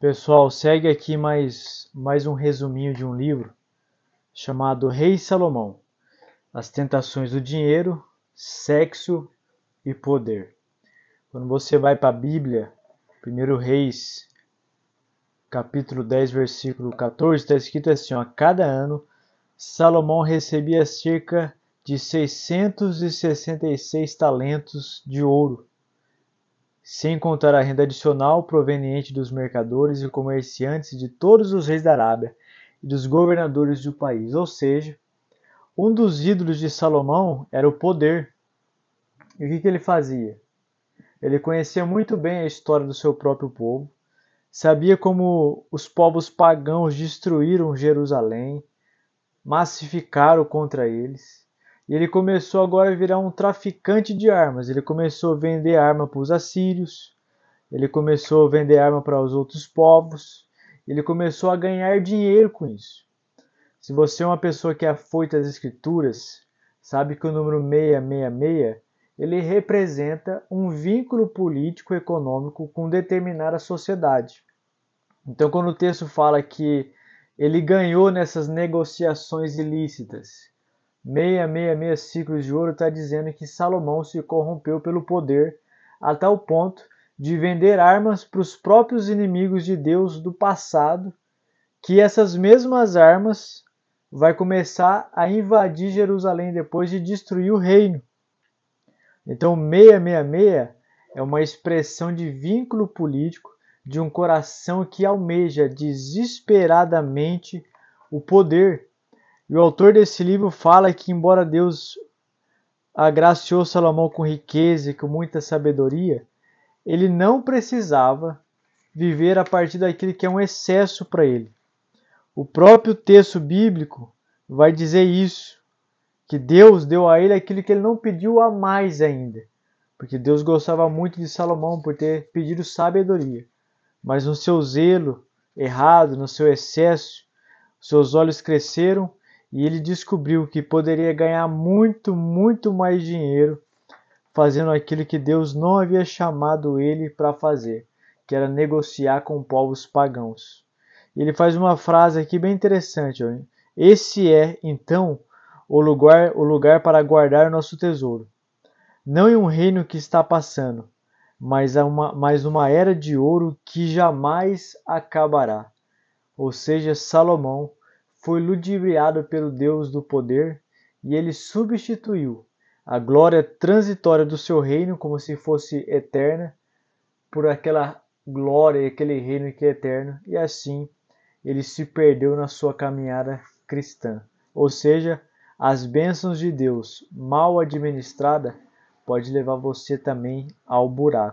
Pessoal, segue aqui mais, mais um resuminho de um livro chamado Rei Salomão: As Tentações do Dinheiro, Sexo e Poder. Quando você vai para a Bíblia, 1 Reis, capítulo 10, versículo 14, está escrito assim: ó, A cada ano Salomão recebia cerca de 666 talentos de ouro sem contar a renda adicional proveniente dos mercadores e comerciantes de todos os reis da Arábia e dos governadores do país. Ou seja, um dos ídolos de Salomão era o poder. E o que, que ele fazia? Ele conhecia muito bem a história do seu próprio povo, sabia como os povos pagãos destruíram Jerusalém, massificaram contra eles e ele começou agora a virar um traficante de armas. Ele começou a vender arma para os assírios, ele começou a vender arma para os outros povos, ele começou a ganhar dinheiro com isso. Se você é uma pessoa que é afoita às escrituras, sabe que o número 666 ele representa um vínculo político econômico com determinada sociedade. Então, quando o texto fala que ele ganhou nessas negociações ilícitas, 666 ciclos de ouro está dizendo que Salomão se corrompeu pelo poder a tal ponto de vender armas para os próprios inimigos de Deus do passado, que essas mesmas armas vai começar a invadir Jerusalém depois de destruir o reino. Então, 666 é uma expressão de vínculo político de um coração que almeja desesperadamente o poder e o autor desse livro fala que, embora Deus agraciou Salomão com riqueza e com muita sabedoria, ele não precisava viver a partir daquilo que é um excesso para ele. O próprio texto bíblico vai dizer isso, que Deus deu a ele aquilo que ele não pediu a mais ainda, porque Deus gostava muito de Salomão por ter pedido sabedoria, mas no seu zelo errado, no seu excesso, seus olhos cresceram e ele descobriu que poderia ganhar muito, muito mais dinheiro fazendo aquilo que Deus não havia chamado ele para fazer, que era negociar com povos pagãos. Ele faz uma frase aqui bem interessante. Ó. Esse é, então, o lugar, o lugar para guardar nosso tesouro. Não em um reino que está passando, mas uma, mas uma era de ouro que jamais acabará. Ou seja, Salomão foi ludibriado pelo Deus do poder e ele substituiu a glória transitória do seu reino, como se fosse eterna, por aquela glória e aquele reino que é eterno, e assim ele se perdeu na sua caminhada cristã. Ou seja, as bênçãos de Deus mal administrada pode levar você também ao buraco.